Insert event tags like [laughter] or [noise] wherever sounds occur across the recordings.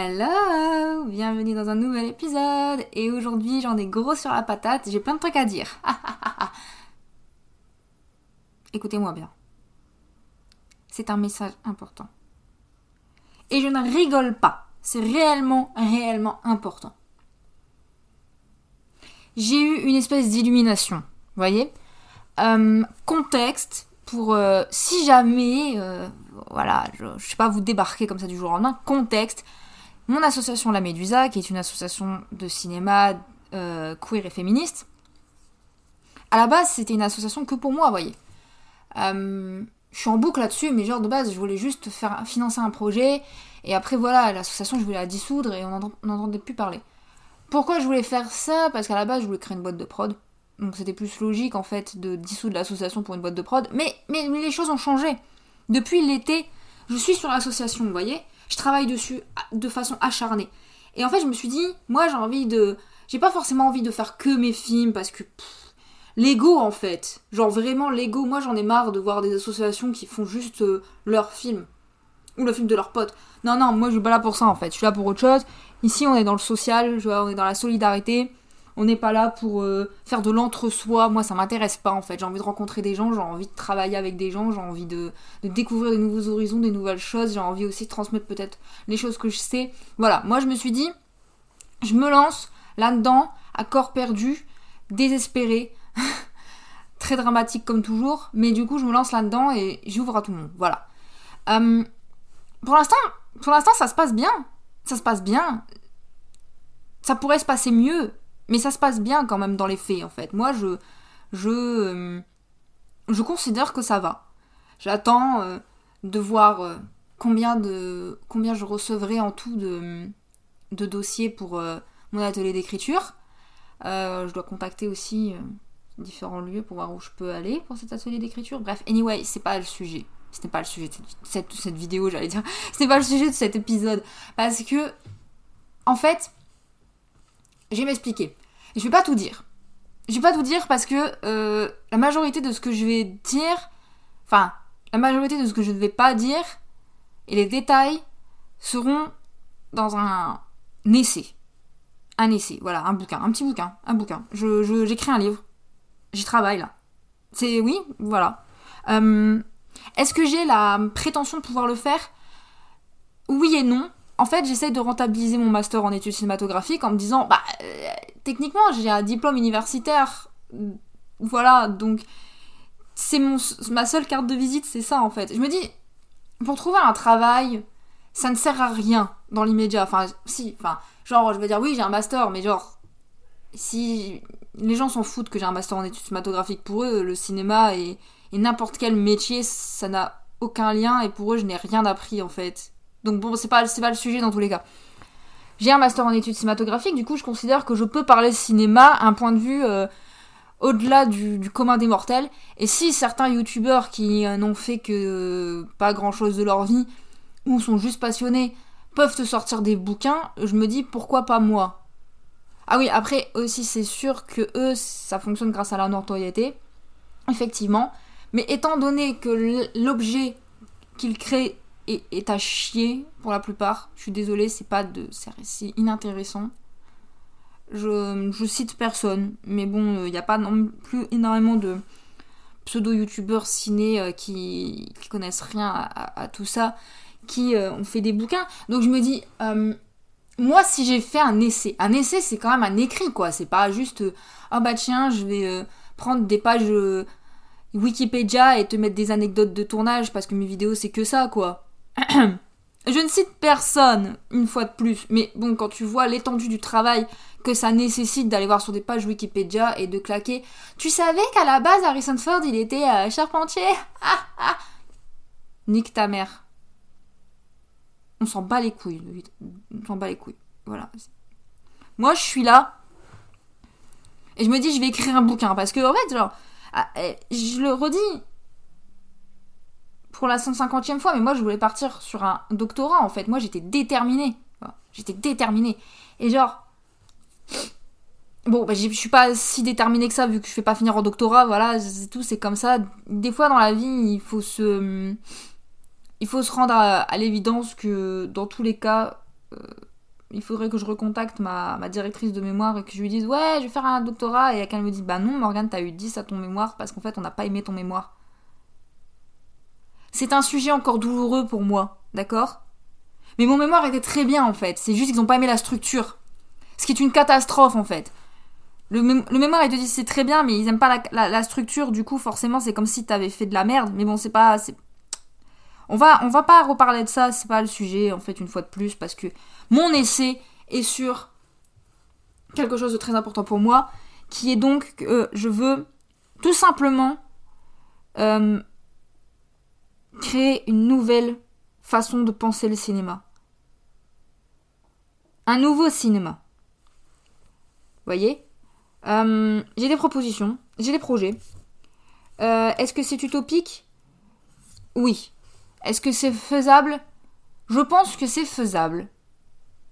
Hello Bienvenue dans un nouvel épisode et aujourd'hui j'en ai gros sur la patate, j'ai plein de trucs à dire. [laughs] Écoutez-moi bien. C'est un message important. Et je ne rigole pas. C'est réellement, réellement important. J'ai eu une espèce d'illumination, voyez euh, Contexte pour euh, si jamais, euh, voilà, je, je sais pas, vous débarquer comme ça du jour au lendemain, contexte, mon association La Médusa, qui est une association de cinéma euh, queer et féministe, à la base, c'était une association que pour moi, voyez. Euh, je suis en boucle là-dessus, mais genre de base, je voulais juste faire financer un projet, et après voilà, l'association, je voulais la dissoudre et on n'entendait plus parler. Pourquoi je voulais faire ça? Parce qu'à la base, je voulais créer une boîte de prod. Donc c'était plus logique en fait de dissoudre l'association pour une boîte de prod. Mais, mais, mais les choses ont changé. Depuis l'été, je suis sur l'association, vous voyez je travaille dessus de façon acharnée. Et en fait, je me suis dit, moi j'ai envie de. J'ai pas forcément envie de faire que mes films parce que. L'ego en fait. Genre vraiment l'ego. Moi j'en ai marre de voir des associations qui font juste euh, leur film. Ou le film de leurs potes. Non, non, moi je suis pas là pour ça en fait. Je suis là pour autre chose. Ici on est dans le social, on est dans la solidarité. On n'est pas là pour euh, faire de l'entre-soi. Moi, ça m'intéresse pas en fait. J'ai envie de rencontrer des gens, j'ai envie de travailler avec des gens, j'ai envie de, découvrir des nouveaux horizons, des nouvelles choses. J'ai envie aussi de transmettre peut-être les choses que je sais. Voilà, moi je me suis dit, je me lance là-dedans, à corps perdu, désespéré. [laughs] Très dramatique comme toujours, mais du coup je me lance là-dedans et j'ouvre à tout le monde. Voilà. Euh, pour l'instant, pour l'instant ça se passe bien. Ça se passe bien. Ça pourrait se passer mieux, mais ça se passe bien quand même dans les faits, en fait. Moi, je. Je. Euh, je considère que ça va. J'attends euh, de voir euh, combien de. combien je recevrai en tout de, de dossiers pour mon atelier d'écriture. je dois contacter aussi différents lieux pour voir où je peux aller pour cet atelier d'écriture. Bref, anyway, c'est pas le sujet. Ce n'est pas le sujet de cette, cette vidéo, j'allais dire. [laughs] Ce n'est pas le sujet de cet épisode. Parce que, en fait, je vais m'expliquer. Je vais pas tout dire. Je vais pas tout dire parce que euh, la majorité de ce que je vais dire, enfin, la majorité de ce que je ne vais pas dire et les détails seront dans un essai. Un essai, voilà, un bouquin, un petit bouquin, un bouquin. J'écris un livre. J'y travaille là. C'est oui, voilà. Euh, est-ce que j'ai la prétention de pouvoir le faire? Oui et non en fait, j'essaye de rentabiliser mon master en études cinématographiques en me disant, bah, euh, techniquement, j'ai un diplôme universitaire. Voilà, donc, c'est mon, ma seule carte de visite, c'est ça, en fait. Je me dis, pour trouver un travail, ça ne sert à rien dans l'immédiat. Enfin, si, enfin, genre, je veux dire, oui, j'ai un master, mais genre, si les gens s'en foutent que j'ai un master en études cinématographiques, pour eux, le cinéma et n'importe quel métier, ça n'a aucun lien, et pour eux, je n'ai rien appris, en fait. Donc bon, c'est pas, pas le sujet dans tous les cas. J'ai un master en études cinématographiques, du coup je considère que je peux parler cinéma à un point de vue euh, au-delà du, commun des mortels. Et si certains youtubeurs qui n'ont fait que pas grand-chose de leur vie, ou sont juste passionnés, peuvent te sortir des bouquins, je me dis pourquoi pas moi? Ah oui, après aussi c'est sûr que eux, ça fonctionne grâce à la notoriété, effectivement. Mais étant donné que l'objet qu'ils créent est, à pour la plupart. Je suis désolée, c'est pas de. C'est inintéressant. Je, je, cite personne, mais bon, il n'y a pas non plus énormément de pseudo-youtubeurs ciné euh, qui, connaissent rien à, tout ça, qui euh, ont fait des bouquins. Donc je me dis, euh, moi si j'ai fait un essai, un essai c'est quand même un écrit quoi, c'est pas juste, ah bah tiens, je vais prendre des pages Wikipédia et te mettre des anecdotes de tournage parce que mes vidéos c'est que ça quoi. [clears throat] Je ne cite personne, une fois de plus, mais bon, quand tu vois l'étendue du travail que ça nécessite d'aller voir sur des pages Wikipédia et de claquer, tu savais qu'à la base, Harrison Ford, il était euh, charpentier. [laughs] Nique ta mère. On s'en bat les couilles, on s'en bat les couilles. Voilà. Moi, je suis là, et je me dis, je vais écrire un bouquin, parce que, en fait, genre, ah, eh, je le redis, pour la 150e fois, mais moi je voulais partir sur un doctorat en fait. Moi j'étais déterminée. J'étais déterminée. Et genre. Bon, bah, je suis pas si déterminée que ça vu que je fais pas finir en doctorat, voilà, c'est tout, c'est comme ça. Des fois dans la vie, il faut se. Il faut se rendre à, l'évidence que dans tous les cas, euh, il faudrait que je recontacte ma, ma, directrice de mémoire et que je lui dise Ouais, je vais faire un doctorat. Et qu'elle me dit Bah non, Morgane, t'as eu 10 à ton mémoire parce qu'en fait, on n'a pas aimé ton mémoire. C'est un sujet encore douloureux pour moi, d'accord? Mais mon mémoire était très bien en fait. C'est juste qu'ils n'ont pas aimé la structure. Ce qui est une catastrophe en fait. Le, mémoire, ils te disent c'est très bien, mais ils aiment pas la, structure. Du coup, forcément, c'est comme si t'avais fait de la merde. Mais bon, c'est pas. On va, on va pas reparler de ça, c'est pas le sujet, en fait, une fois de plus, parce que mon essai est sur quelque chose de très important pour moi, qui est donc que je veux tout simplement euh, créer une nouvelle façon de penser le cinéma. Un nouveau cinéma. Voyez? Euh, J'ai des propositions, j'ai des projets. Euh, est-ce que c'est utopique? Oui. Est-ce que c'est faisable? Je pense que c'est faisable.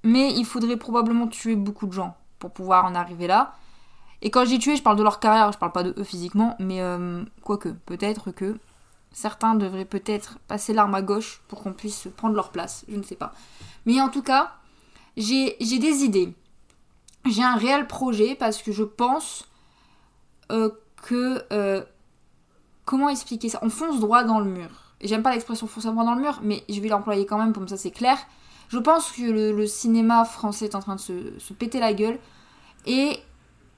Mais il faudrait probablement tuer beaucoup de gens pour pouvoir en arriver là. Et quand je dis tuer, je parle de leur carrière, je parle pas de eux physiquement, mais euh, quoique, peut-être que certains devraient peut-être passer l'arme à gauche pour qu'on puisse prendre leur place, je ne sais pas. Mais en tout cas, j'ai des idées. J'ai un réel projet parce que je pense euh, que... Euh, comment expliquer ça? On fonce droit dans le mur j'aime pas l'expression forcément dans le mur, mais je vais l'employer quand même, comme ça c'est clair. Je pense que le, cinéma français est en train de se, péter la gueule et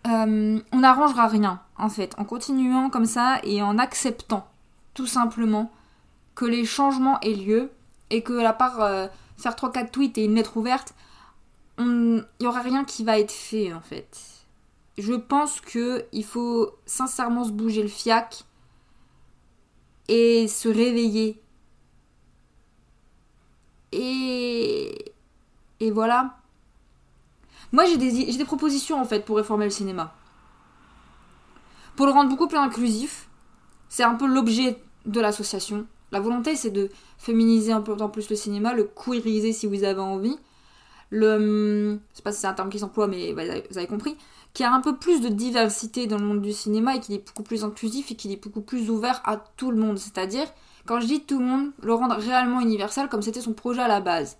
euh, on n'arrangera rien en fait en continuant comme ça et en acceptant tout simplement que les changements aient lieu et que à part euh, faire 3-4 tweets et une lettre ouverte, il n'y aura rien qui va être fait en fait. Je pense qu'il faut sincèrement se bouger le fiac et se réveiller. Et, et voilà. Moi, j'ai des, des propositions en fait pour réformer le cinéma. Pour le rendre beaucoup plus inclusif, c'est un peu l'objet de l'association. La volonté, c'est de féminiser un peu plus le cinéma, le queeriser si vous avez envie. Le. Je sais pas si c'est un terme qui s'emploie, mais vous avez compris qui a un peu plus de diversité dans le monde du cinéma et qui est beaucoup plus inclusif et qui est beaucoup plus ouvert à tout le monde. C'est-à-dire, quand je dis tout le monde, le rendre réellement universel comme c'était son projet à la base.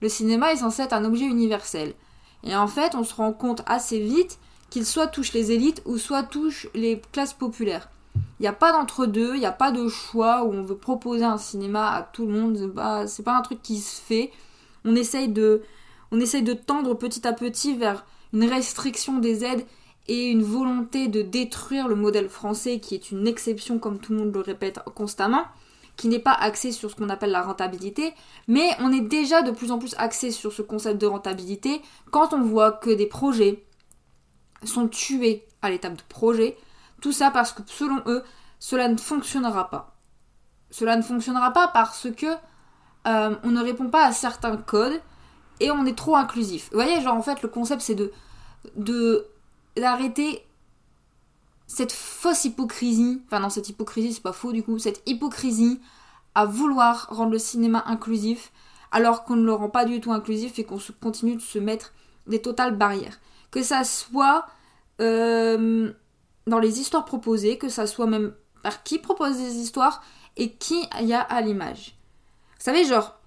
Le cinéma est censé être un objet universel. Et en fait, on se rend compte assez vite qu'il soit touche les élites ou soit touche les classes populaires. Il n'y a pas d'entre-deux, il n'y a pas de choix où on veut proposer un cinéma à tout le monde. C'est pas, pas un truc qui se fait. On essaye de, on essaye de tendre petit à petit vers une restriction des aides et une volonté de détruire le modèle français qui est une exception comme tout le monde le répète constamment, qui n'est pas axé sur ce qu'on appelle la rentabilité, mais on est déjà de plus en plus axé sur ce concept de rentabilité quand on voit que des projets sont tués à l'étape de projet, tout ça parce que selon eux, cela ne fonctionnera pas. Cela ne fonctionnera pas parce que euh, on ne répond pas à certains codes et on est trop inclusif. Vous voyez, genre en fait, le concept c'est de de d'arrêter cette fausse hypocrisie, enfin non, cette hypocrisie c'est pas faux du coup, cette hypocrisie à vouloir rendre le cinéma inclusif alors qu'on ne le rend pas du tout inclusif et qu'on continue de se mettre des totales barrières. Que ça soit euh, dans les histoires proposées, que ça soit même par qui propose des histoires et qui y a à l'image. Vous savez, genre,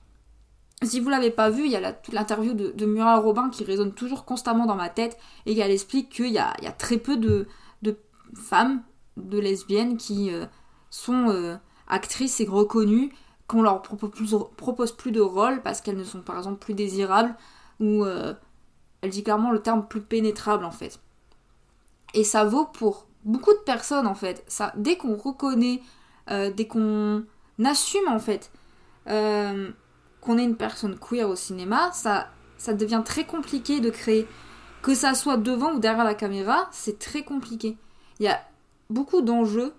si vous l'avez pas vu, il y a l'interview de, de, Muriel Robin qui résonne toujours constamment dans ma tête et elle explique qu'il y a, très peu de, femmes, de lesbiennes qui euh, sont euh, actrices et reconnues, qu'on leur propose plus, propose plus de rôles parce qu'elles ne sont par exemple plus désirables ou euh, elle dit clairement le terme plus pénétrable en fait. Et ça vaut pour beaucoup de personnes en fait. Ça, dès qu'on reconnaît, dès qu'on assume en fait qu'on ait une personne queer au cinéma, ça, ça devient très compliqué de créer. Que ça soit devant ou derrière la caméra, c'est très compliqué. Il y a beaucoup d'enjeux.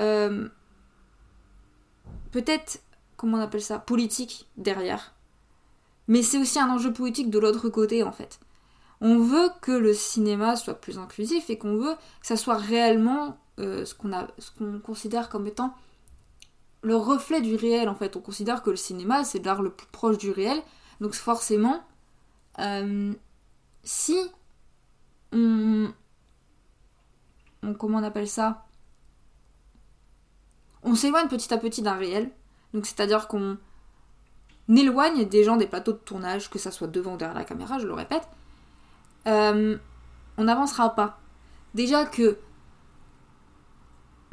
Euh, peut-être, comment on appelle ça, politique derrière. Mais c'est aussi un enjeu politique de l'autre côté en fait. On veut que le cinéma soit plus inclusif et qu'on veut que ça soit réellement euh, ce qu'on considère comme étant le reflet du réel en fait. On considère que le cinéma c'est l'art le plus proche du réel. Donc forcément, euh, si on, Comment on appelle ça? On s'éloigne petit à petit d'un réel. Donc c'est-à-dire qu'on éloigne des gens des plateaux de tournage, que ça soit devant ou derrière la caméra, je le répète, euh, on n'avancera pas. Déjà que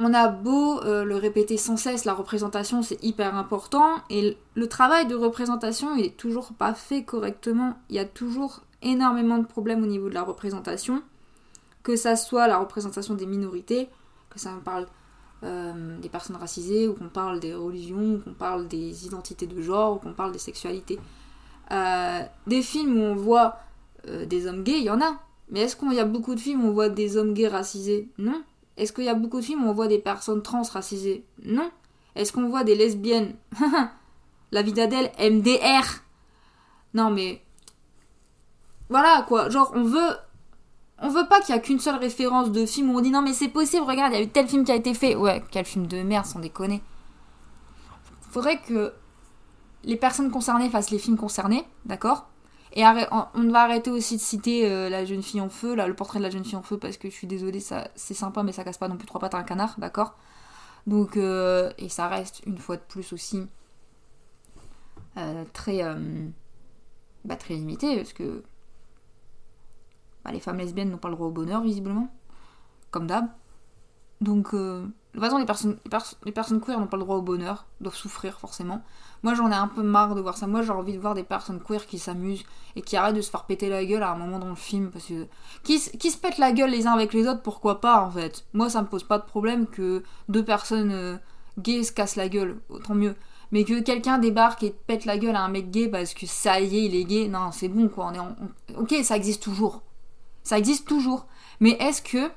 on a beau euh, le répéter sans cesse, la représentation c'est hyper important et le travail de représentation il est toujours pas fait correctement. Il y a toujours énormément de problèmes au niveau de la représentation, que ça soit la représentation des minorités, que ça parle euh, des personnes racisées, ou qu'on parle des religions, ou qu'on parle des identités de genre, ou qu'on parle des sexualités. Des films où on voit des hommes gays, il y en a. Mais est-ce qu'il y a beaucoup de films où on voit des hommes gays racisés? Non. Est-ce qu'il y a beaucoup de films où on voit des personnes trans racisées? Non. Est-ce qu'on voit des lesbiennes? [laughs] La vie d'Adèle, MDR Non mais... Voilà quoi, genre on veut... On veut pas qu'il y a qu'une seule référence de film où on dit non mais c'est possible, regarde, il y a eu tel film qui a été fait. Ouais, quel film de merde, sans déconner. Faudrait que les personnes concernées fassent les films concernés, d'accord? Et on va arrêter aussi de citer euh, la jeune fille en feu, là, le portrait de la jeune fille en feu, parce que je suis désolée, ça, c'est sympa, mais ça casse pas non plus trois pattes à un canard, d'accord? Donc, euh, et ça reste une fois de plus aussi euh, très, bah, très limité, parce que bah, les femmes lesbiennes n'ont pas le droit au bonheur, visiblement, comme d'hab. Donc, de toute façon, les personnes, les, queer n'ont pas le droit au bonheur, doivent souffrir forcément. Moi, j'en ai un peu marre de voir ça. Moi, j'ai envie de voir des personnes queer qui s'amusent et qui arrêtent de se faire péter la gueule à un moment dans le film. Parce que. Qui, qui se pètent la gueule les uns avec les autres, pourquoi pas en fait? Moi, ça me pose pas de problème que deux personnes euh, gays se cassent la gueule, autant mieux. Mais que quelqu'un débarque et pète la gueule à un mec gay parce que ça y est, il est gay, non, c'est bon quoi. On est Ok, ça existe toujours. Ça existe toujours. Mais est-ce que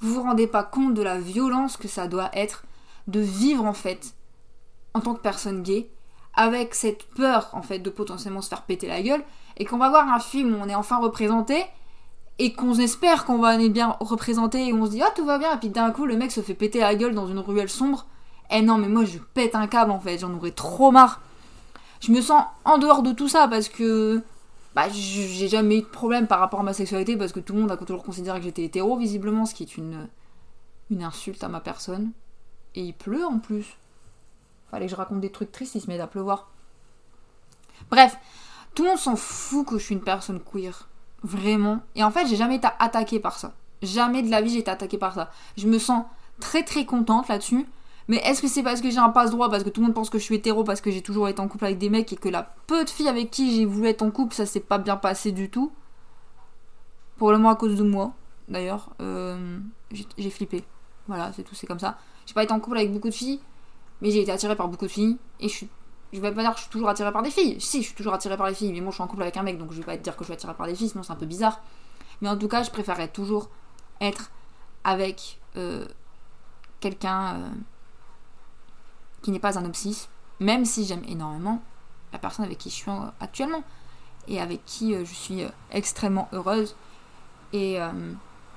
vous vous rendez pas compte de la violence que ça doit être de vivre en fait en tant que personne gay avec cette peur en fait de potentiellement se faire péter la gueule et qu'on va voir un film où on est enfin représenté et qu'on espère qu'on va être bien représenté et on se dit ah tout va bien et puis d'un coup le mec se fait péter la gueule dans une ruelle sombre. Eh non mais moi je pète un câble en fait j'en aurais trop marre. Je me sens en dehors de tout ça parce que bah, j'ai jamais eu de problème par rapport à ma sexualité parce que tout le monde a toujours considéré que j'étais hétéro, visiblement, ce qui est une, une insulte à ma personne. Et il pleut en plus. Fallait que je raconte des trucs tristes, il se met à pleuvoir. Bref, tout le monde s'en fout que je suis une personne queer. Vraiment. Et en fait, j'ai jamais été attaquée par ça. Jamais de la vie j'ai été attaquée par ça. Je me sens très très contente là-dessus. Mais est-ce que c'est parce que j'ai un passe-droit, parce que tout le monde pense que je suis hétéro, parce que j'ai toujours été en couple avec des mecs et que la peu de filles avec qui j'ai voulu être en couple, ça s'est pas bien passé du tout? Probablement à cause de moi, d'ailleurs. Euh, j'ai flippé. Voilà, c'est tout, c'est comme ça. J'ai pas été en couple avec beaucoup de filles, mais j'ai été attirée par beaucoup de filles. Et je. Je vais pas dire que je suis toujours attirée par des filles. Si, je suis toujours attirée par les filles, mais moi je suis en couple avec un mec, donc je vais pas dire que je suis attirée par des filles, sinon c'est un peu bizarre. Mais en tout cas, je préférerais toujours être avec euh, quelqu'un. Euh, qui n'est pas un homme même si j'aime énormément la personne avec qui je suis actuellement et avec qui euh, je suis euh, extrêmement heureuse. Et, euh,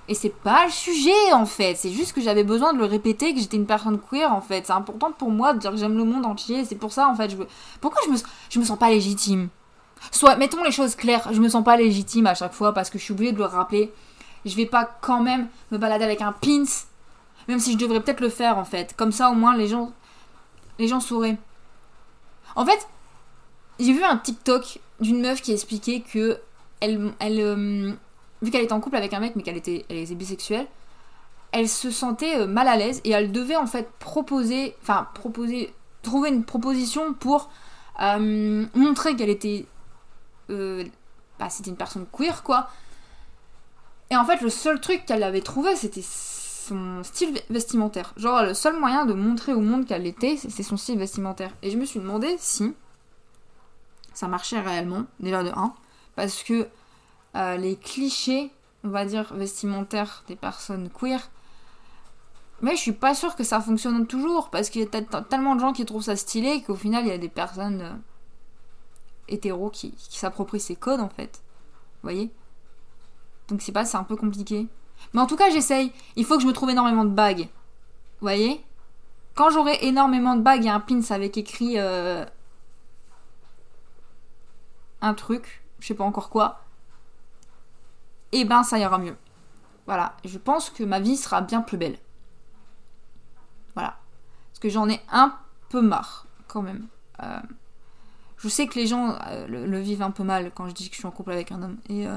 et c'est pas le sujet en fait, c'est juste que j'avais besoin de le répéter que j'étais une personne queer en fait. C'est important pour moi de dire que j'aime le monde entier, c'est pour ça en fait. Pourquoi je me, je me sens pas légitime? Soit, mettons les choses claires, je me sens pas légitime à chaque fois parce que je suis obligée de le rappeler. Je vais pas quand même me balader avec un pins, même si je devrais peut-être le faire en fait. Comme ça au moins les gens les gens sauraient. En fait, j'ai vu un TikTok d'une meuf qui expliquait que elle, euh, vu qu'elle était en couple avec un mec mais qu'elle était, elle était bisexuelle, elle se sentait euh, mal à l'aise et elle devait en fait proposer, enfin proposer, trouver une proposition pour euh, montrer qu'elle était, bah, c'était une personne queer quoi. Et en fait, le seul truc qu'elle avait trouvé, c'était son style vestimentaire. Genre, le seul moyen de montrer au monde qu'elle était, c'est son style vestimentaire. Et je me suis demandé si ça marchait réellement, déjà de 1, parce que euh, les clichés, on va dire, vestimentaires des personnes queer, mais je suis pas sûre que ça fonctionne toujours, parce qu'il y a tellement de gens qui trouvent ça stylé qu'au final, il y a des personnes euh, hétéros qui, qui s'approprient ces codes, en fait. Vous voyez? Donc c'est pas, c'est un peu compliqué. Mais en tout cas, j'essaye. Il faut que je me trouve énormément de bagues. Vous voyez? Quand j'aurai énormément de bagues et un pins avec écrit euh, un truc, je sais pas encore quoi, et eh ben ça ira mieux. Voilà, je pense que ma vie sera bien plus belle. Voilà. Parce que j'en ai un peu marre, quand même. Euh, je sais que les gens euh, le, vivent un peu mal quand je dis que je suis en couple avec un homme. Et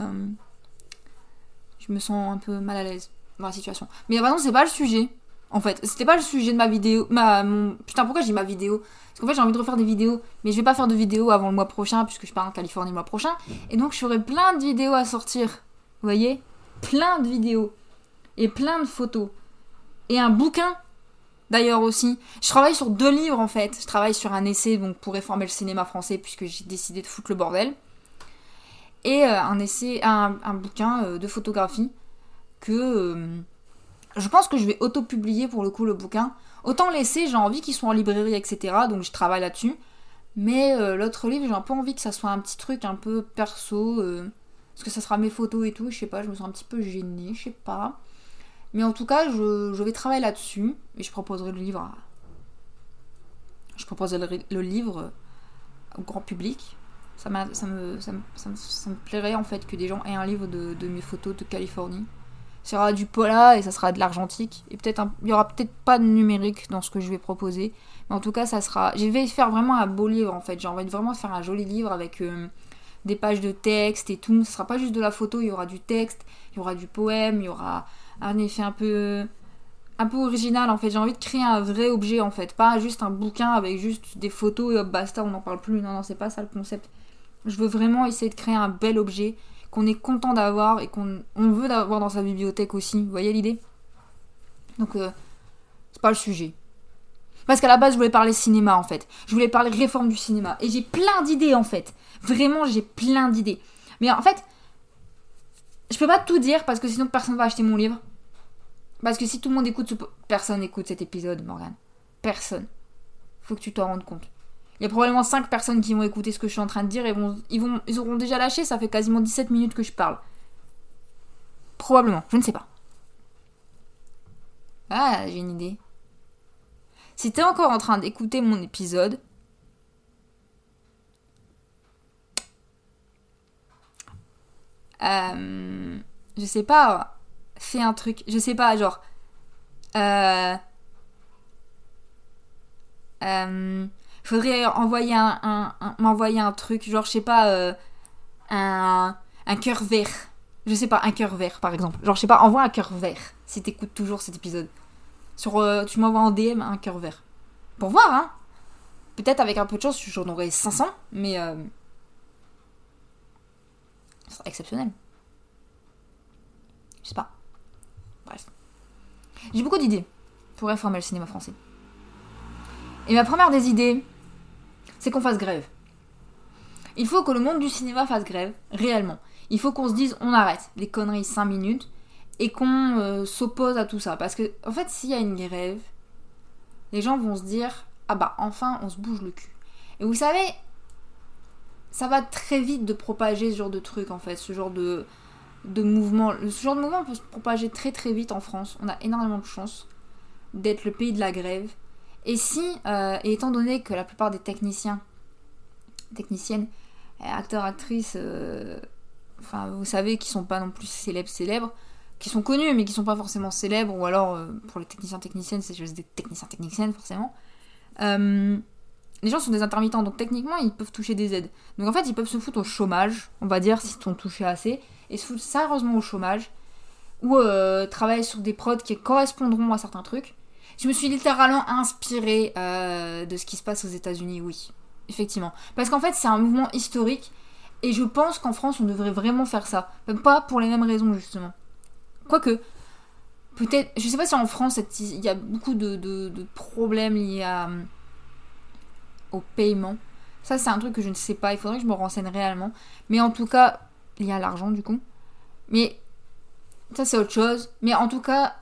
je me sens un peu mal à l'aise dans la situation. Mais par contre, c'est pas le sujet. En fait, c'était pas le sujet de ma vidéo. Putain, pourquoi j'ai ma vidéo? Parce qu'en fait, j'ai envie de refaire des vidéos. Mais je vais pas faire de vidéos avant le mois prochain, puisque je pars en Californie le mois prochain. Et donc, je ferai plein de vidéos à sortir. Vous voyez? Plein de vidéos. Et plein de photos. Et un bouquin d'ailleurs aussi. Je travaille sur deux livres en fait. Je travaille sur un essai donc pour réformer le cinéma français puisque j'ai décidé de foutre le bordel. Et euh, un essai, un, bouquin euh, de photographie que euh, je pense que je vais auto-publier pour le coup le bouquin. Autant l'essai, j'ai envie qu'ils soient en librairie, etc. Donc je travaille là-dessus. Mais l'autre livre, j'ai un peu envie que ça soit un petit truc un peu perso. parce que ça sera mes photos et tout. Je sais pas, je me sens un petit peu gênée, je sais pas. Mais en tout cas, je, vais travailler là-dessus et je proposerai le livre Je proposerai le, livre au grand public. Ça, ça, me, ça, me, plairait en fait que des gens aient un livre de, mes photos de Californie. Ça sera du pola et ça sera de l'argentique. Et peut-être il y aura peut-être pas de numérique dans ce que je vais proposer. Mais en tout cas, ça sera. Je vais faire vraiment un beau livre en fait. J'ai envie de vraiment faire un joli livre avec euh, des pages de texte et tout. Ce sera pas juste de la photo, il y aura du texte, il y aura du poème, il y aura un effet un peu un peu original en fait. J'ai envie de créer un vrai objet en fait, pas juste un bouquin avec juste des photos et hop basta, on n'en parle plus. Non non, c'est pas ça le concept. Je veux vraiment essayer de créer un bel objet qu'on est content d'avoir et qu'on veut d'avoir dans sa bibliothèque aussi. Vous voyez l'idée? Donc euh, c'est pas le sujet. Parce qu'à la base, je voulais parler cinéma en fait. Je voulais parler réforme du cinéma. Et j'ai plein d'idées en fait. Vraiment, j'ai plein d'idées. Mais en fait, je peux pas tout dire parce que sinon personne va acheter mon livre. Parce que si tout le monde écoute ce... Personne écoute cet épisode, Morgan. Personne. Faut que tu t'en rendes compte. Il y a probablement 5 personnes qui vont écouter ce que je suis en train de dire et vont... Ils, vont... Auront déjà lâché, ça fait quasiment 17 minutes que je parle. Probablement, je ne sais pas. Ah, j'ai une idée. Si t'es encore en train d'écouter mon épisode, Euh, je sais pas, fais un truc, je sais pas, genre. Euh, euh, faudrait envoyer un, m'envoyer un truc, genre, je sais pas, euh, un, un cœur vert. Je sais pas, un cœur vert par exemple. Genre, je sais pas, envoie un cœur vert si t'écoutes toujours cet épisode. Sur, euh, tu m'envoies en DM un cœur vert. Pour voir, hein. Peut-être avec un peu de chance, j'en aurais 500, mais exceptionnel. Je sais pas. Bref. J'ai beaucoup d'idées pour réformer le cinéma français. Et ma première des idées, c'est qu'on fasse grève. Il faut que le monde du cinéma fasse grève, réellement. Il faut qu'on se dise on arrête les conneries 5 minutes et qu'on euh, s'oppose à tout ça. Parce que, en fait, s'il y a une grève, les gens vont se dire ah bah enfin on se bouge le cul. Et vous savez, ça va très vite de propager ce genre de truc en fait, ce genre de, de mouvement. Ce genre de mouvement peut se propager très très vite en France. On a énormément de chance d'être le pays de la grève. Et si, euh, et étant donné que la plupart des techniciens, techniciennes, euh, acteurs, actrices, euh, enfin vous savez, qui sont pas non plus célèbres, célèbres, qui sont connus mais qui sont pas forcément célèbres, ou alors pour les techniciens, techniciennes, c'est juste des techniciens, techniciennes forcément les gens sont des intermittents, donc techniquement, ils peuvent toucher des aides. Donc en fait, ils peuvent se foutre au chômage, on va dire, s'ils t'ont touché assez, et se foutre sérieusement au chômage, ou travailler sur des prods qui correspondront à certains trucs. Je me suis littéralement inspirée euh, de ce qui se passe aux États-Unis, oui, effectivement. Parce qu'en fait, c'est un mouvement historique, et je pense qu'en France, on devrait vraiment faire ça. Même pas pour les mêmes raisons, justement. Quoique, peut-être, je sais pas si en France, il y a beaucoup de, problèmes liés à au paiement. Ça, c'est un truc que je ne sais pas. Il faudrait que je me renseigne réellement. Mais en tout cas, il y a l'argent du coup. Mais ça, c'est autre chose. Mais en tout cas,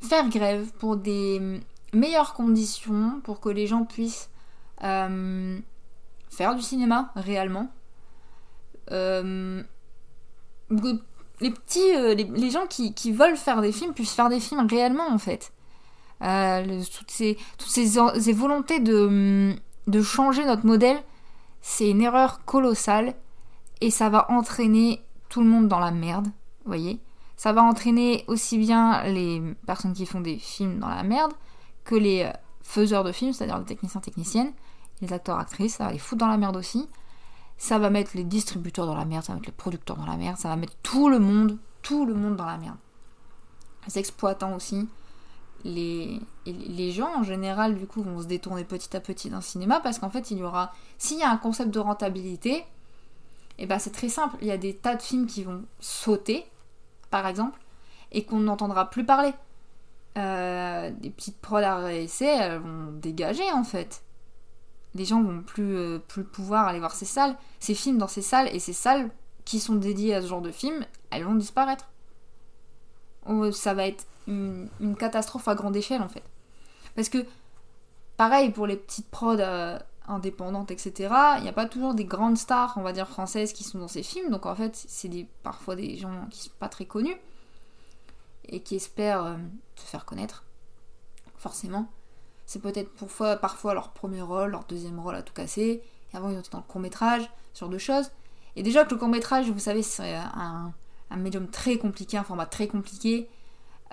faire grève pour des meilleures conditions, pour que les gens puissent euh, faire du cinéma réellement. Euh, les petits, euh, les, gens qui, veulent faire des films puissent faire des films réellement en fait. toutes ces, toutes ces, volontés de de changer notre modèle, c'est une erreur colossale et ça va entraîner tout le monde dans la merde, voyez Ça va entraîner aussi bien les personnes qui font des films dans la merde que les euh, faiseurs de films, c'est-à-dire les techniciens techniciennes. les acteurs actrices, ça va les foutre dans la merde aussi. Ça va mettre les distributeurs dans la merde, ça va mettre les producteurs dans la merde, ça va mettre tout le monde, tout le monde dans la merde. Les exploitants aussi. Les, les gens en général du coup vont se détourner petit à petit d'un cinéma parce qu'en fait il y aura s'il y a un concept de rentabilité et eh ben c'est très simple il y a des tas de films qui vont sauter par exemple et qu'on n'entendra plus parler euh, des petites prods à essai elles vont dégager en fait les gens vont plus, euh, plus pouvoir aller voir ces salles, ces films dans ces salles, et ces salles qui sont dédiées à ce genre de films, elles vont disparaître. Oh, ça va être une, catastrophe à grande échelle en fait. Parce que, pareil pour les petites prods euh, indépendantes, etc., il n'y a pas toujours des grandes stars, on va dire françaises, qui sont dans ces films, donc en fait, c'est parfois des gens qui sont pas très connus et qui espèrent euh, se faire connaître, forcément. C'est peut-être parfois, leur premier rôle, leur deuxième rôle à tout casser. Avant, ils ont été dans le court-métrage, ce genre choses. Et déjà que le court-métrage, vous savez, c'est un, médium très compliqué, un format très compliqué.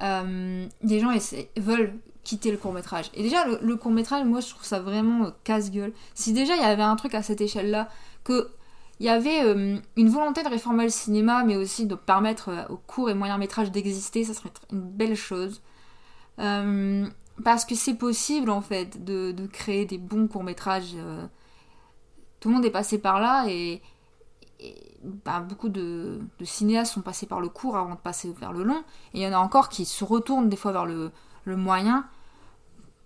Euh, les gens veulent quitter le court-métrage. Et déjà, le, court-métrage, moi, je trouve ça vraiment casse-gueule. Si déjà, il y avait un truc à cette échelle-là, que il y avait euh, une volonté de réformer le cinéma, mais aussi de permettre euh, aux courts et moyens métrages d'exister, ça serait une belle chose. Euh, parce que c'est possible en fait de, créer des bons courts-métrages. Euh, tout le monde est passé par là et, bah, beaucoup de, cinéastes sont passés par le court avant de passer vers le long. Et il y en a encore qui se retournent des fois vers le, moyen.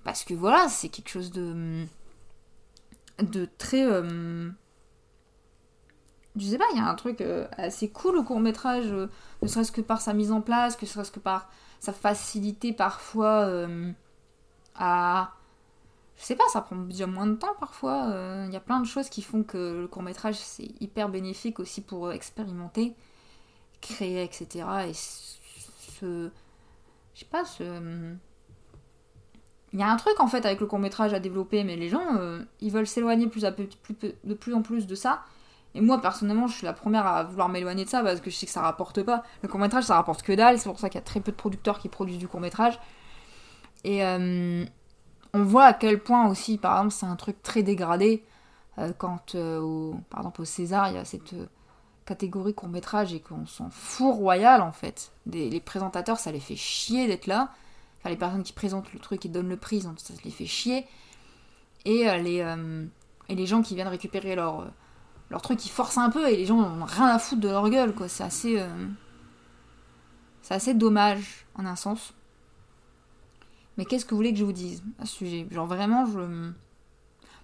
Parce que voilà, c'est quelque chose de, de très. Euh, je sais pas, il y a un truc euh, assez cool au court métrage, ne serait-ce que par sa mise en place, que serait-ce que par sa facilité parfois à. Je sais pas, ça prend déjà moins de temps parfois. Euh, il y a plein de choses qui font que le court métrage c'est hyper bénéfique aussi pour expérimenter, créer, etc. Et ce. Je sais pas, ce. Il y a un truc en fait avec le court métrage à développer, mais les gens, euh, ils veulent s'éloigner de plus en plus de ça. Et moi, personnellement, je suis la première à vouloir m'éloigner de ça parce que je sais que ça rapporte pas. Le court métrage, ça rapporte que dalle. C'est pour ça qu'il y a très peu de producteurs qui produisent du court métrage. Et euh, on voit à quel point aussi, par exemple, c'est un truc très dégradé euh, quand, au, par exemple, au César, il y a cette catégorie court métrage et qu'on s'en fout royal en fait. les présentateurs, ça les fait chier d'être là. Enfin, les personnes qui présentent le truc et donnent le prix, ça les fait chier. Et, les, et les gens qui viennent récupérer leur, leur truc, ils forcent un peu et les gens n'ont rien à foutre de leur gueule, quoi. C'est assez. c'est assez dommage, en un sens. Mais qu'est-ce que vous voulez que je vous dise à ce sujet? Genre vraiment, je...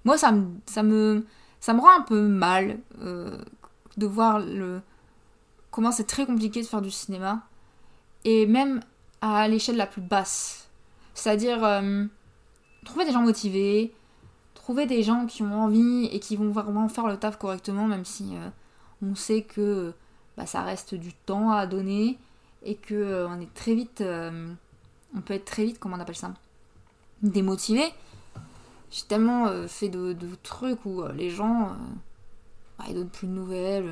Moi, ça me, ça me, ça me rend un peu mal euh, de voir le... comment c'est très compliqué de faire du cinéma. Et même à l'échelle la plus basse. C'est-à-dire euh, trouver des gens motivés, trouver des gens qui ont envie et qui vont vraiment faire le taf correctement, même si euh, on sait que bah, ça reste du temps à donner et que on est très vite on peut être très vite, comment on appelle ça Démotivé. J'ai tellement euh, fait de, trucs où euh, les gens, euh, bah, ils donnent plus de nouvelles.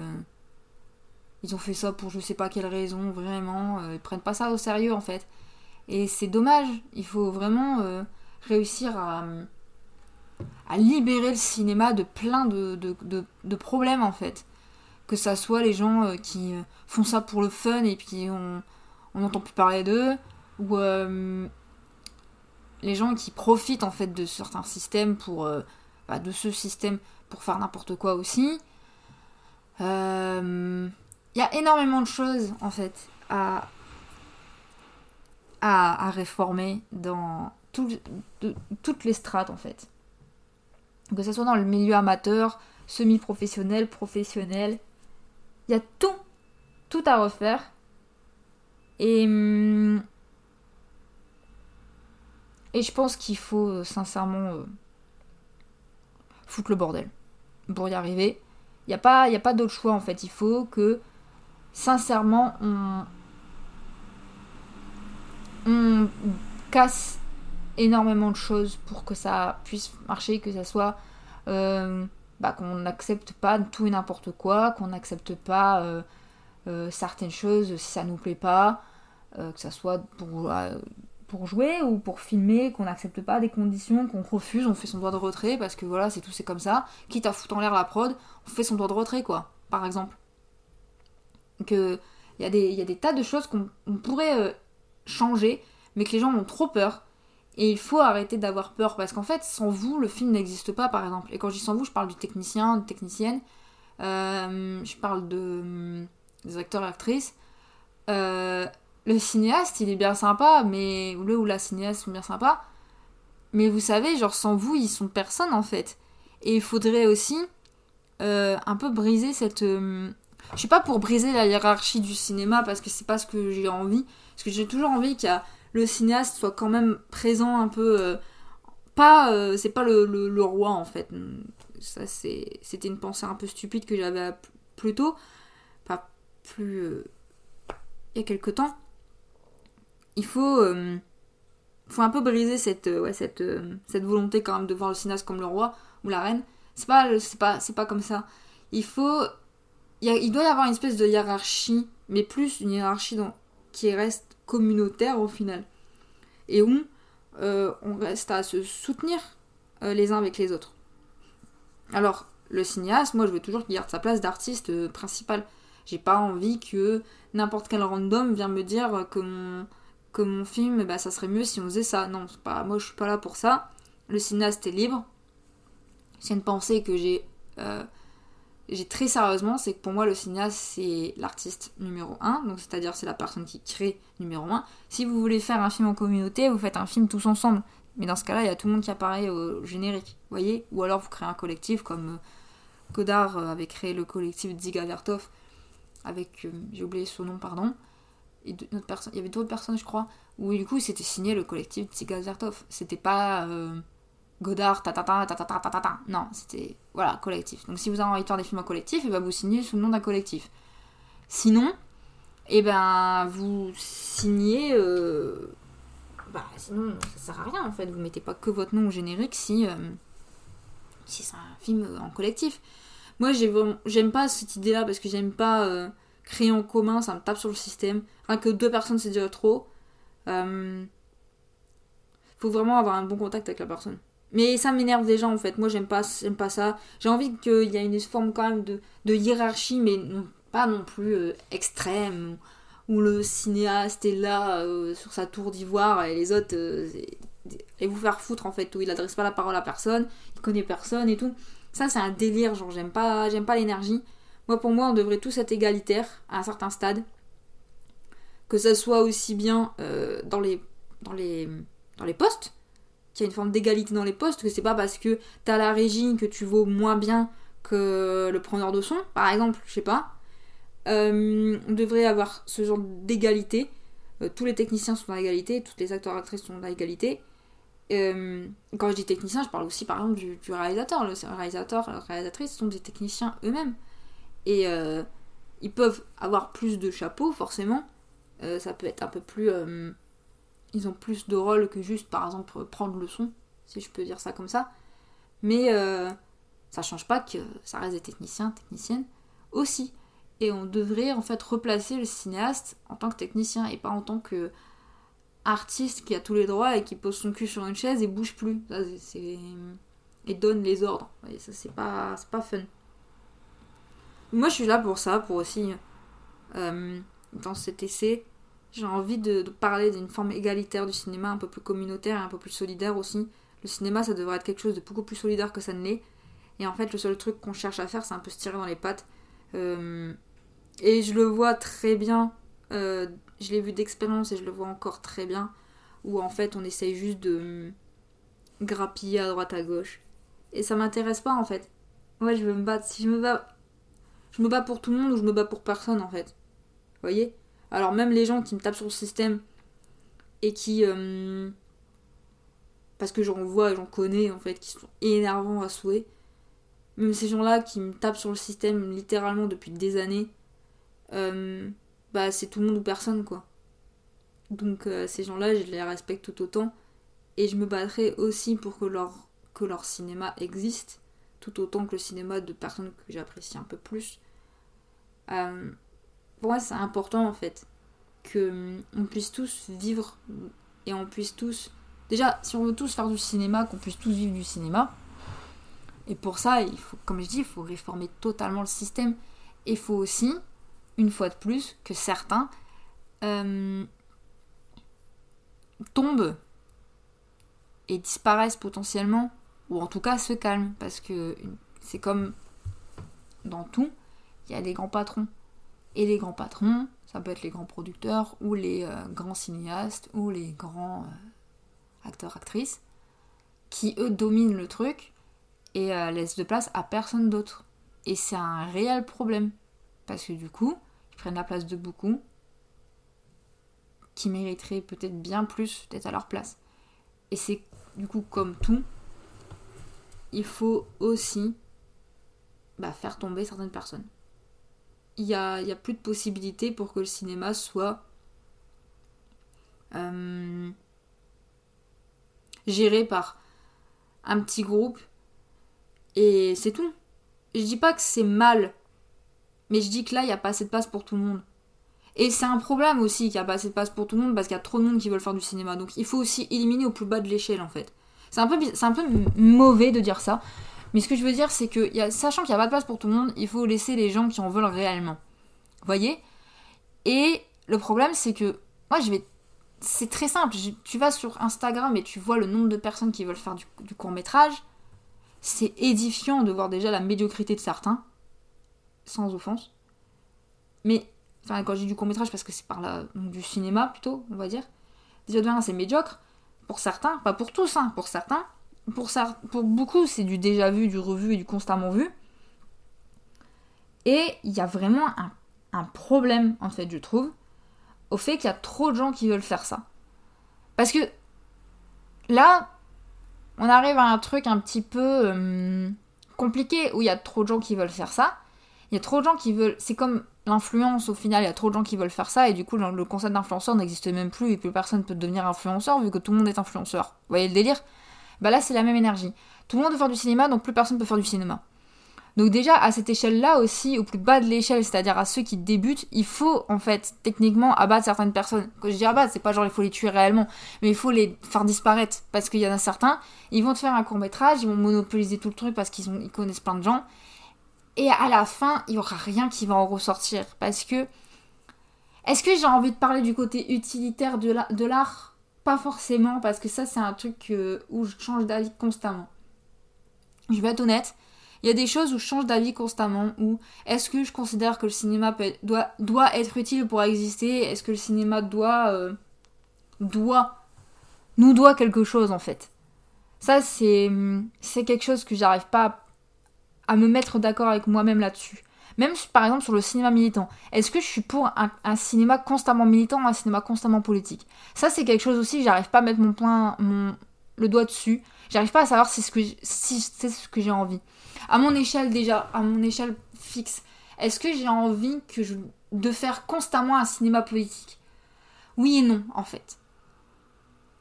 Ils ont fait ça pour je sais pas quelle raison, vraiment. ils prennent pas ça au sérieux en fait. Et c'est dommage. Il faut vraiment réussir à, libérer le cinéma de plein de, problèmes en fait. Que ça soit les gens qui font ça pour le fun et puis on n'entend plus parler d'eux ou euh, les gens qui profitent en fait de certains systèmes pour euh, bah, de ce système pour faire n'importe quoi aussi. Il y a énormément de choses en fait à, réformer dans toutes les strates en fait. Que ce soit dans le milieu amateur, semi-professionnel, professionnel, il y a tout, tout à refaire. Et hum, et je pense qu'il faut euh, sincèrement euh, foutre le bordel pour y arriver. Il n'y a pas, a pas d'autre choix en fait. Il faut que sincèrement on, casse énormément de choses pour que ça puisse marcher, que ça soit euh, bah, qu'on n'accepte pas tout et n'importe quoi, qu'on n'accepte pas certaines choses si ça nous plaît pas, que ça soit pour pour jouer ou pour filmer, qu'on n'accepte pas des conditions, qu'on refuse, on fait son droit de retrait parce que voilà, c'est tout, c'est comme ça. Quitte à foutre en l'air la prod, on fait son droit de retrait, quoi, par exemple. Que il y, a des, y a des tas de choses qu'on pourrait euh, changer, mais que les gens ont trop peur. Et il faut arrêter d'avoir peur parce qu'en fait, sans vous, le film n'existe pas, par exemple. Et quand je dis sans vous, je parle du technicien, de technicienne, euh, je parle de, des acteurs et actrices. Euh, le cinéaste, il est bien sympa, mais le ou la cinéaste sont bien sympas. Mais vous savez, genre sans vous, ils sont personne en fait. Et il faudrait aussi un peu briser cette. Euh, je suis pas pour briser la hiérarchie du cinéma parce que c'est pas ce que j'ai envie. Parce que j'ai toujours envie que le cinéaste soit quand même présent un peu. Euh, pas. c'est pas le, le, roi en fait. Ça, c'était une pensée un peu stupide que j'avais plus tôt. Pas plus. il y a quelques temps il faut, euh, faut un peu briser cette, euh, cette, euh, cette volonté quand même de voir le cinéaste comme le roi ou la reine. C'est pas, c'est pas, c'est pas comme ça. Il faut, il, doit y avoir une espèce de hiérarchie, mais plus une hiérarchie qui reste communautaire au final. Et où on reste à se soutenir les uns avec les autres. Alors, le cinéaste, moi je veux toujours qu'il garde sa place d'artiste principal. J'ai pas envie que n'importe quel random vienne me dire que mon, que mon film, bah, ça serait mieux si on faisait ça. Non, pas, moi je suis pas là pour ça. Le cinéaste est libre. C'est une pensée que j'ai euh, j'ai très sérieusement, c'est que pour moi le cinéaste c'est l'artiste numéro 1, donc c'est-à-dire c'est la personne qui crée numéro 1. Si vous voulez faire un film en communauté, vous faites un film tous ensemble. Mais dans ce cas-là, il y a tout le monde qui apparaît au générique, voyez? Ou alors vous créez un collectif comme euh, Godard euh, avait créé le collectif Ziga Vertov avec, j'ai oublié son nom, pardon, il y avait d'autres personnes, je crois, où du coup, c'était signé le collectif Tsiga Zertov. C'était pas euh, Godard, ta ta ta ta ta ta ta ta Non, c'était, voilà, collectif. Donc si vous avez envie de faire des films en collectif, et eh ben, vous signez sous le nom d'un collectif. Sinon, et eh ben, vous signez... Euh, bah, sinon, ça sert à rien, en fait. Vous mettez pas que votre nom au générique si, euh, si c'est un film en collectif. Moi, j'aime pas cette idée-là parce que j'aime pas créer en commun, ça me tape sur le système. Rien que deux personnes, c'est déjà trop. Euh, faut vraiment avoir un bon contact avec la personne. Mais ça m'énerve déjà en fait. Moi, j'aime pas, j'aime pas ça. J'ai envie qu'il y ait une forme quand même de, hiérarchie, mais pas non plus euh, extrême. Où le cinéaste est là euh, sur sa tour d'ivoire et les autres. et vous faire foutre en fait. Où il adresse pas la parole à personne, il connaît personne et tout. Ça, c'est un délire. Genre, j'aime pas, l'énergie. Moi, pour moi, on devrait tous être égalitaires à un certain stade. Que ça soit aussi bien euh, dans, les, dans, les, dans les postes, qu'il y a une forme d'égalité dans les postes, que c'est pas parce que t'as la régie que tu vaux moins bien que le preneur de son, par exemple, je sais pas. Euh, on devrait avoir ce genre d'égalité. Euh, tous les techniciens sont dans l'égalité, tous les acteurs actrices sont dans l'égalité. quand je dis technicien, je parle aussi par exemple du, du réalisateur. Le réalisateur, la réalisatrice sont des techniciens eux-mêmes. Et euh, ils peuvent avoir plus de chapeaux, forcément. Euh, ça peut être un peu plus. Euh, ils ont plus de rôles que juste, par exemple, prendre le son, si je peux dire ça comme ça. Mais ça change pas que ça reste des techniciens, techniciennes aussi. Et on devrait en fait replacer le cinéaste en tant que technicien et pas en tant que artiste qui a tous les droits et qui pose son cul sur une chaise et bouge plus. et donne les ordres. Et ça c'est pas, pas fun. Moi, je suis là pour ça, pour aussi, euh, dans cet essai, j'ai envie de, parler d'une forme égalitaire du cinéma, un peu plus communautaire et un peu plus solidaire aussi. Le cinéma, ça devrait être quelque chose de beaucoup plus solidaire que ça ne l'est. Et en fait, le seul truc qu'on cherche à faire, c'est un peu se tirer dans les pattes. Euh, et je le vois très bien, euh, je l'ai vu d'expérience et je le vois encore très bien, où en fait, on essaye juste de grappiller à droite à gauche. Et ça m'intéresse pas en fait. Moi, je veux me battre. Si je me bats je me bats pour tout le monde ou je me bats pour personne en fait. Vous voyez? Alors même les gens qui me tapent sur le système et qui... Euh, parce que j'en vois, j'en connais en fait, qui sont énervants à souhait. Même ces gens-là qui me tapent sur le système littéralement depuis des années, euh, bah c'est tout le monde ou personne quoi. Donc euh, ces gens-là, je les respecte tout autant. Et je me battrai aussi pour que leur, que leur cinéma existe, tout autant que le cinéma de personnes que j'apprécie un peu plus. Pour moi, c'est important en fait que hum, on puisse tous vivre et on puisse tous. Déjà, si on veut tous faire du cinéma, qu'on puisse tous vivre du cinéma. Et pour ça, il faut, comme je dis, il faut réformer totalement le système. Et il faut aussi, une fois de plus, que certains euh, tombent et disparaissent potentiellement, ou en tout cas se calment, parce que c'est comme dans tout, il y a des grands patrons. Et les grands patrons, ça peut être les grands producteurs, ou les euh, grands cinéastes, ou les grands euh, acteurs, actrices, qui eux dominent le truc et euh, laissent de place à personne d'autre. Et c'est un réel problème. Parce que du coup, ils prennent la place de beaucoup qui mériteraient peut-être bien plus d'être à leur place. Et c'est du coup comme tout, il faut aussi bah, faire tomber certaines personnes. Il n'y a, y a, plus de possibilités pour que le cinéma soit euh, géré par un petit groupe et c'est tout. Je dis pas que c'est mal, mais je dis que là, il n'y a pas assez de place pour tout le monde. Et c'est un problème aussi qu'il n'y a pas assez de place pour tout le monde parce qu'il y a trop de monde qui veulent faire du cinéma. Donc il faut aussi éliminer au plus bas de l'échelle en fait. C'est un, peu, un peu mauvais de dire ça. Mais ce que je veux dire, c'est que sachant qu'il n'y a pas de place pour tout le monde, il faut laisser les gens qui en veulent réellement. Vous voyez? Et le problème, c'est que moi, je vais. C'est très simple. tu vas sur Instagram et tu vois le nombre de personnes qui veulent faire du, court métrage. C'est édifiant de voir déjà la médiocrité de certains. Sans offense. Mais Enfin, quand j'ai du court métrage, parce que c'est par là, du cinéma plutôt, on va dire. Déjà de c'est médiocre. Pour certains, pas pour tous, hein, pour certains. Pour, ça, pour beaucoup, c'est du déjà vu, du revu et du constamment vu. Et il y a vraiment un, problème, en fait, je trouve, au fait qu'il y a trop de gens qui veulent faire ça. Parce que là, on arrive à un truc un petit peu euh, compliqué où il y a trop de gens qui veulent faire ça. Il y a trop de gens qui veulent. C'est comme l'influence, au final, il y a trop de gens qui veulent faire ça, et du coup, le concept d'influenceur n'existe même plus, et plus personne peut devenir influenceur, vu que tout le monde est influenceur. Vous voyez le délire? Bah là, c'est la même énergie. Tout le monde veut faire du cinéma, donc plus personne peut faire du cinéma. Donc déjà, à cette échelle-là aussi, au plus bas de l'échelle, c'est-à-dire à ceux qui débutent, il faut, en fait, techniquement, abattre certaines personnes. Quand je dis abattre, c'est pas genre il faut les tuer réellement, mais il faut les faire disparaître. Parce qu'il y en a certains, ils vont te faire un court-métrage, ils vont monopoliser tout le truc parce qu'ils ils connaissent plein de gens, et à la fin, il n'y aura rien qui va en ressortir. Parce que. Est-ce que j'ai envie de parler du côté utilitaire de l'art? Pas forcément, parce que ça, c'est un truc où je change d'avis constamment. Je vais être honnête. Il y a des choses où je change d'avis constamment, où est-ce que je considère que le cinéma doit, être utile pour exister? Est-ce que le cinéma doit, euh, doit, nous doit quelque chose en fait? Ça, c'est quelque chose que j'arrive pas à me mettre d'accord avec moi-même là-dessus. Même par exemple sur le cinéma militant. Est-ce que je suis pour un, cinéma constamment militant ou un cinéma constamment politique? Ça c'est quelque chose aussi, j'arrive pas à mettre mon point, mon, le doigt dessus. J'arrive pas à savoir si, ce que, si c'est ce que j'ai envie. À mon échelle déjà, à mon échelle fixe, est-ce que j'ai envie que de faire constamment un cinéma politique? Oui et non en fait.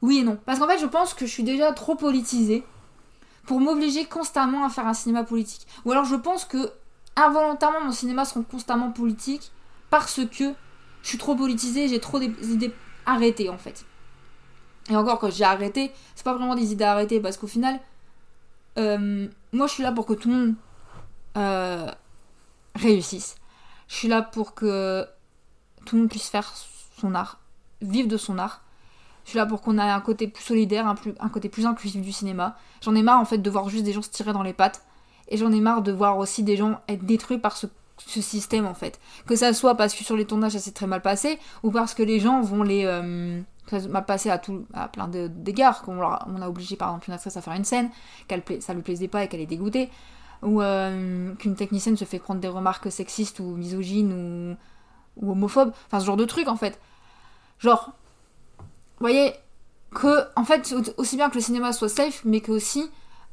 Oui et non. Parce qu'en fait je pense que je suis déjà trop politisée pour m'obliger constamment à faire un cinéma politique. Ou alors je pense que involontairement mon cinéma sera constamment politique parce que je suis trop politisée, j'ai trop d'idées arrêtées en fait. Et encore quand j'ai arrêté, c'est pas vraiment des idées arrêtées parce qu'au final, euh, moi je suis là pour que tout le monde euh, réussisse. Je suis là pour que tout le monde puisse faire son art, vivre de son art. Je suis là pour qu'on ait un côté plus solidaire, un, un côté plus inclusif du cinéma. J'en ai marre en fait de voir juste des gens se tirer dans les pattes. Et j'en ai marre de voir aussi des gens être détruits par ce, système en fait. Que ça soit parce que sur les tournages ça s'est très mal passé, ou parce que les gens vont les... Euh, ça à, tout, à plein d'égards, qu'on on a obligé par exemple une actrice à faire une scène, qu'elle ça lui plaisait pas et qu'elle est dégoûtée, ou euh, qu'une technicienne se fait prendre des remarques sexistes ou misogynes ou, ou homophobes, enfin ce genre de truc en fait. Genre, vous voyez, que, en fait, aussi bien que le cinéma soit safe, mais que aussi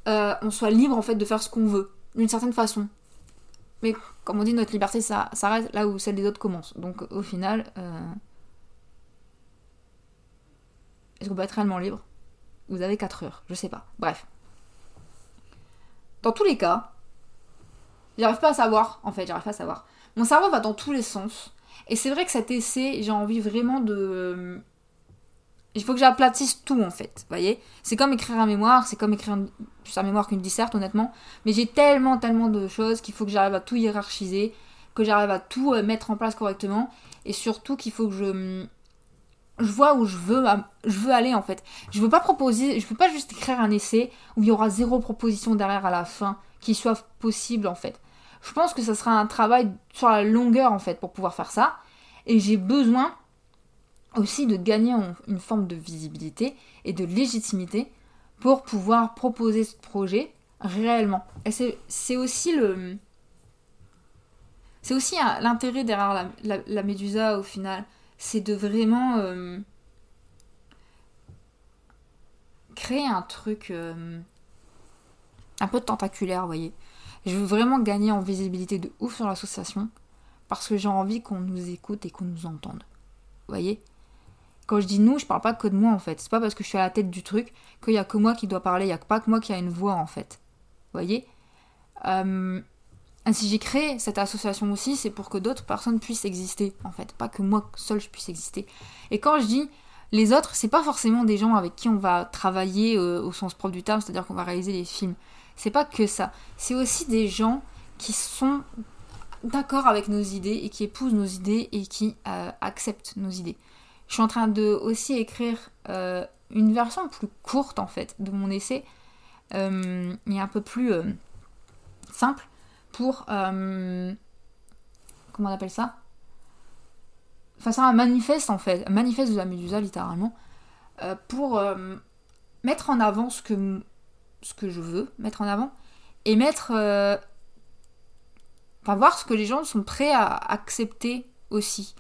euh, on soit libre en fait de faire ce qu'on veut, d'une certaine façon. Mais comme on dit, notre liberté ça s'arrête là où celle des autres commence. Donc au final, euh, est-ce qu'on peut être réellement libre? Vous avez 4 heures, je sais pas. Bref. Dans tous les cas, j'arrive pas à savoir, en fait, j'arrive pas à savoir. Mon cerveau va dans tous les sens. Et c'est vrai que cet essai, j'ai envie vraiment de Il faut que j'aplatisse tout en fait, voyez C'est comme écrire un mémoire, c'est comme écrire plus un mémoire qu'une disserte honnêtement, mais j'ai tellement tellement de choses qu'il faut que j'arrive à tout hiérarchiser, que j'arrive à tout euh, mettre en place correctement, et surtout qu'il faut que je je vois où je veux, je aller en fait. Je veux pas proposer, je veux pas juste écrire un essai où il y aura zéro proposition derrière à la fin qui soit possible en fait. Je pense que ça sera un travail sur la longueur en fait pour pouvoir faire ça. Et j'ai besoin aussi de gagner une forme de visibilité et de légitimité pour pouvoir proposer ce projet réellement. Et c'est aussi le. C'est aussi l'intérêt derrière la, Médusa au final. C'est de vraiment euh, créer un truc euh, un peu tentaculaire, vous voyez. Je veux vraiment gagner en visibilité de ouf sur l'association parce que j'ai envie qu'on nous écoute et qu'on nous entende. Vous voyez Quand je dis nous, je parle pas que de moi en fait. C'est pas parce que je suis à la tête du truc qu'il y a que moi qui dois parler, il y a pas que moi qui a une voix en fait. Vous voyez? Euh, Si j'ai créé cette association aussi, c'est pour que d'autres personnes puissent exister en fait, pas que moi seul je puisse exister. Et quand je dis les autres, c'est pas forcément des gens avec qui on va travailler euh, au sens propre du terme, c'est-à-dire qu'on va réaliser des films. C'est pas que ça. C'est aussi des gens qui sont d'accord avec nos idées et qui épousent nos idées et qui euh, acceptent nos idées. Je suis en train de aussi écrire euh, une version plus courte en fait de mon essai euh, et un peu plus simple pour comment on appelle ça? Enfin, c'est un manifeste en fait, un manifeste de la Médusa littéralement, pour mettre en avant ce que ce que je veux mettre en avant et mettre. Euh, enfin, voir ce que les gens sont prêts à accepter aussi.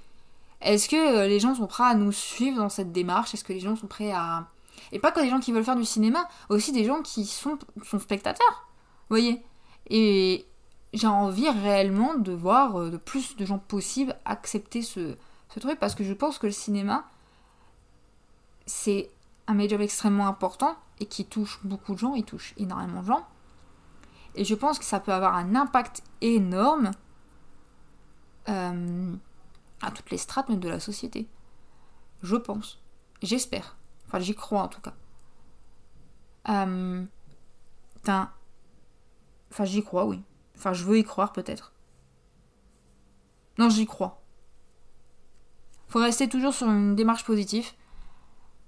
Est-ce que euh, les gens sont prêts à nous suivre dans cette démarche? Est-ce que les gens sont prêts à. Et pas que des gens qui veulent faire du cinéma, aussi des gens qui sont, spectateurs. Voyez? Et j'ai envie réellement de voir le euh, plus de gens possible accepter ce, ce truc parce que je pense que le cinéma, c'est un médium extrêmement important et qui touche beaucoup de gens, il touche énormément de gens. Et je pense que ça peut avoir un impact énorme euh, à toutes les strates de la société. Je pense. J'espère. Enfin, j'y crois en tout cas. Euh, enfin, j'y crois, oui. Enfin, je veux y croire peut-être. Non, j'y crois. Faut rester toujours sur une démarche positive.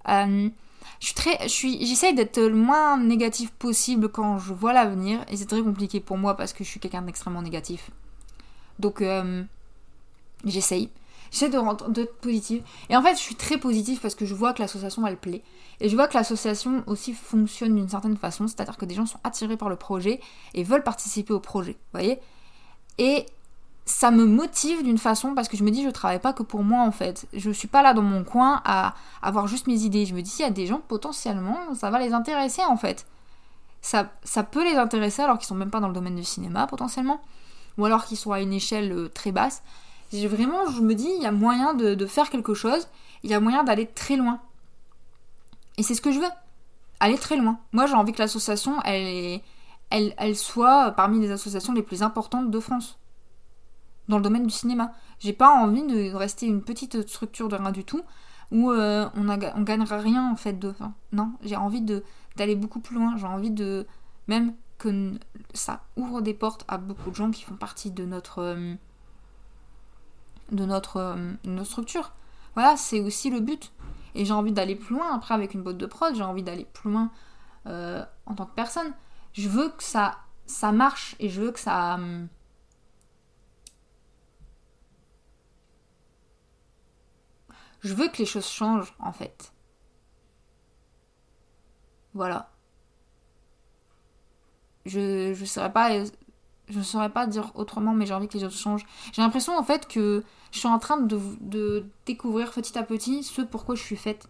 Euh, je suis très, je j'essaye d'être le moins négatif possible quand je vois l'avenir et c'est très compliqué pour moi parce que je suis quelqu'un d'extrêmement négatif. Donc euh, j'essaye, j'essaie de d'être positive et en fait je suis très positive parce que je vois que l'association elle plaît et je vois que l'association aussi fonctionne d'une certaine façon, c'est-à-dire que des gens sont attirés par le projet et veulent participer au projet, vous voyez. Et ça me motive d'une façon parce que je me dis je travaille pas que pour moi en fait. Je suis pas là dans mon coin à avoir juste mes idées. Je me dis il y a des gens potentiellement ça va les intéresser en fait. Ça, ça peut les intéresser alors qu'ils sont même pas dans le domaine du cinéma potentiellement ou alors qu'ils sont à une échelle euh, très basse. Vraiment je me dis il y a moyen de, faire quelque chose, il y a moyen d'aller très loin. Et c'est ce que je veux. Aller très loin. Moi j'ai envie que l'association elle, elle, elle soit parmi les associations les plus importantes de France dans le domaine du cinéma. J'ai pas envie de rester une petite structure de rien du tout où euh, on, a, on gagnera rien en fait de. non, j'ai envie d'aller beaucoup plus loin. J'ai envie de même que ça ouvre des portes à beaucoup de gens qui font partie de notre euh, de notre, euh, structure. Voilà, c'est aussi le but. Et j'ai envie d'aller plus loin après avec une boîte de prod. J'ai envie d'aller plus loin en tant que personne. Je veux que ça marche et je veux que ça hum, Je veux que les choses changent, en fait. Voilà. Je ne saurais pas je ne saurais pas dire autrement, mais j'ai envie que les choses changent. J'ai l'impression en fait que je suis en train de, découvrir petit à petit ce pourquoi je suis faite.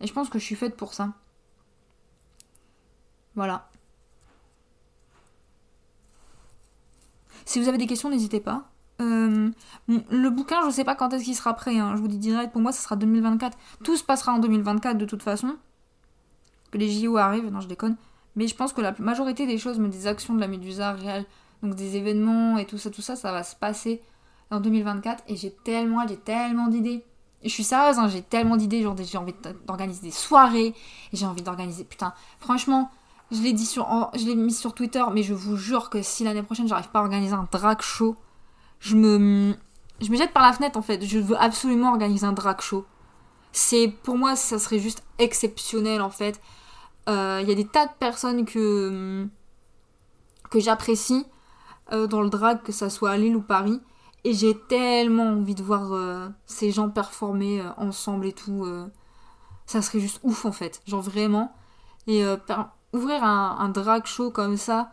Et je pense que je suis faite pour ça. Voilà. Si vous avez des questions, n'hésitez pas. Euh, le bouquin, je sais pas quand est-ce qu'il sera prêt. Hein. Je vous dis direct, pour moi, ça sera 2024. Tout se passera en 2024 de toute façon. Que les JO arrivent, non, je déconne. Mais je pense que la majorité des choses, mais des actions de la Médusa réelle, donc des événements et tout ça, tout ça, ça va se passer en 2024. Et j'ai tellement, j'ai tellement d'idées. je suis sérieuse, hein, j'ai tellement d'idées, j'ai envie d'organiser des soirées, j'ai envie d'organiser, putain, franchement, je l'ai dit sur, Twitter, mais je vous jure que si l'année prochaine j'arrive pas à organiser un drag show, je me, je me jette par la fenêtre en fait. Je veux absolument organiser un drag show. C'est, pour moi, ça serait juste exceptionnel en fait. Il euh, y a des tas de personnes que, que j'apprécie euh, dans le drag, que ça soit à Lille ou Paris. Et j'ai tellement envie de voir euh, ces gens performer ensemble et tout. Ça serait juste ouf en fait. Genre vraiment. Et ouvrir un, drag show comme ça,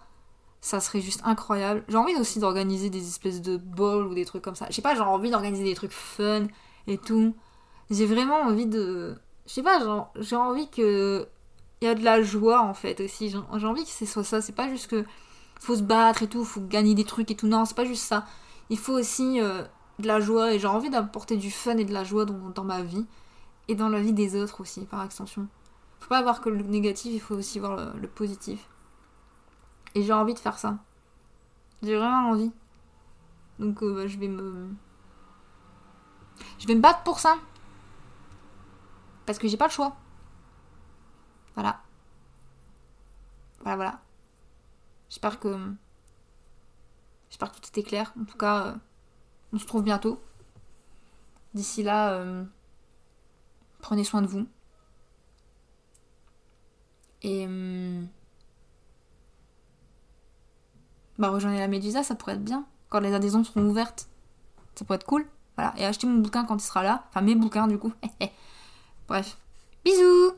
ça serait juste incroyable. J'ai envie aussi d'organiser des espèces de balls ou des trucs comme ça. Je sais pas, j'ai envie d'organiser des trucs fun et tout. J'ai vraiment envie de. Je sais pas, j'ai envie que. Il y a de la joie en fait aussi. J'ai envie que ce soit ça. C'est pas juste que faut se battre et tout, faut gagner des trucs et tout. Non, c'est pas juste ça il faut aussi euh, de la joie et j'ai envie d'apporter du fun et de la joie dans, ma vie et dans la vie des autres aussi par extension. Faut pas avoir que le négatif, il faut aussi voir le, positif. Et j'ai envie de faire ça. J'ai vraiment envie. Donc euh, bah, je vais me je vais me battre pour ça. Parce que j'ai pas le choix. Voilà. Voilà voilà. J'espère que J'espère que tout était clair. En tout cas, euh, on se trouve bientôt. D'ici là, euh, prenez soin de vous. Et euh, bah rejoignez la Médusa, ça pourrait être bien. Quand les adhésions seront ouvertes, ça pourrait être cool. Voilà. Et achetez mon bouquin quand il sera là. Enfin mes bouquins du coup. [laughs] Bref. Bisous